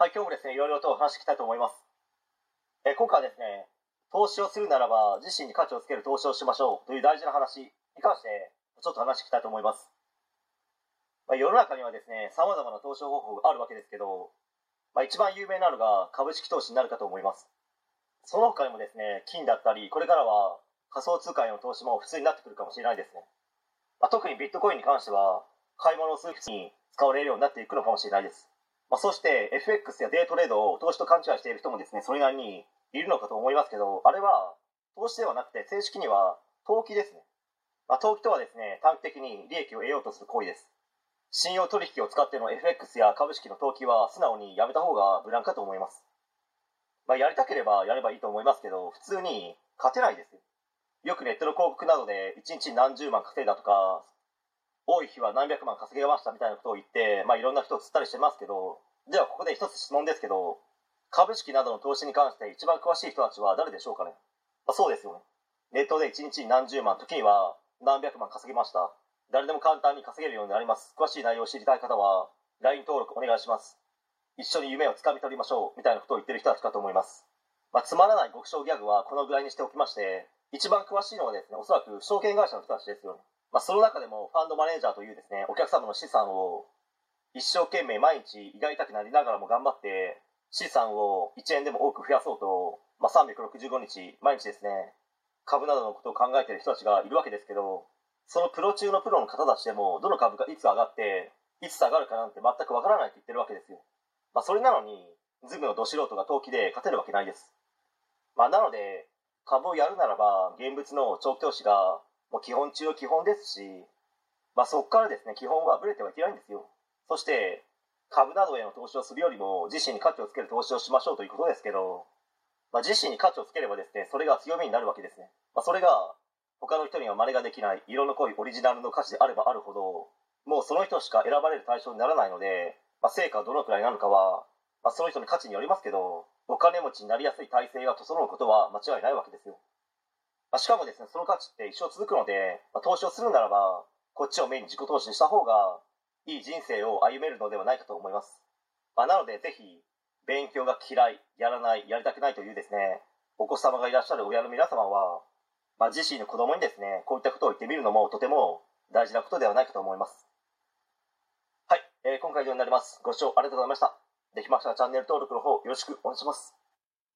はい、今日もですね、いろいろとお話していきたいと思います。え今回はですね、投資をするならば自身に価値をつける投資をしましょうという大事な話に関してちょっと話していきたいと思います。まあ、世の中にはですね、様々な投資方法があるわけですけど、まあ、一番有名なのが株式投資になるかと思います。その他にもですね、金だったり、これからは仮想通貨への投資も普通になってくるかもしれないですね。まあ、特にビットコインに関しては、買い物をする人に使われるようになっていくのかもしれないです。まあ、そして FX やデイトレードを投資と勘違いしている人もですね、それなりにいるのかと思いますけど、あれは投資ではなくて正式には投機ですね。まあ、投機とはですね、短期的に利益を得ようとする行為です。信用取引を使っての FX や株式の投機は素直にやめた方が無難かと思います。まあ、やりたければやればいいと思いますけど、普通に勝てないですよ。よくネットの広告などで1日何十万稼いだとか、多い日は何百万稼げましたみたいなことを言って、まあ、いろんな人を釣ったりしてますけど、ではここで一つ質問ですけど、株式などの投資に関して一番詳しい人たちは誰でしょうかね、まあ、そうですよね。ネットで1日に何十万、時には何百万稼げました。誰でも簡単に稼げるようになります。詳しい内容を知りたい方は、LINE 登録お願いします。一緒に夢をつかみ取りましょう。みたいなことを言ってる人たちかと思います。まあ、つまらない極小ギャグはこのぐらいにしておきまして、一番詳しいのはですね、おそらく証券会社の人たちですよね。まあ、その中でもファンドマネージャーというですね、お客様の資産を一生懸命毎日胃が痛くなりながらも頑張って資産を1円でも多く増やそうと、まあ、365日毎日ですね、株などのことを考えている人たちがいるわけですけど、そのプロ中のプロの方たちでも、どの株がいつ上がって、いつ下がるかなんて全くわからないって言ってるわけですよ。まあ、それなのに、ズムのど素人が投機で勝てるわけないです。まあ、なので、株をやるならば、現物の長期投資がもう基本中の基本ですし、まあ、そこからですね基本はぶれてはいけないんですよ。そして株などへの投資をするよりも自身に価値をつける投資をしましょうということですけど、まあ、自身に価値をつければですねそれが強みになるわけですね、まあ、それが他の人には真似ができない色の濃いオリジナルの価値であればあるほどもうその人しか選ばれる対象にならないので、まあ、成果はどのくらいなのかは、まあ、その人の価値によりますけどお金持ちになりやすい体制が整うことは間違いないわけですよ。まあ、しかもですね、その価値って一生続くので、まあ、投資をするならば、こっちをメインに自己投資にした方が、いい人生を歩めるのではないかと思います。まあ、なので、ぜひ、勉強が嫌い、やらない、やりたくないというですね、お子様がいらっしゃる親の皆様は、まあ、自身の子供にですね、こういったことを言ってみるのもとても大事なことではないかと思います。はい、えー、今回以上になります。ご視聴ありがとうございました。できましたらチャンネル登録の方よろしくお願いします。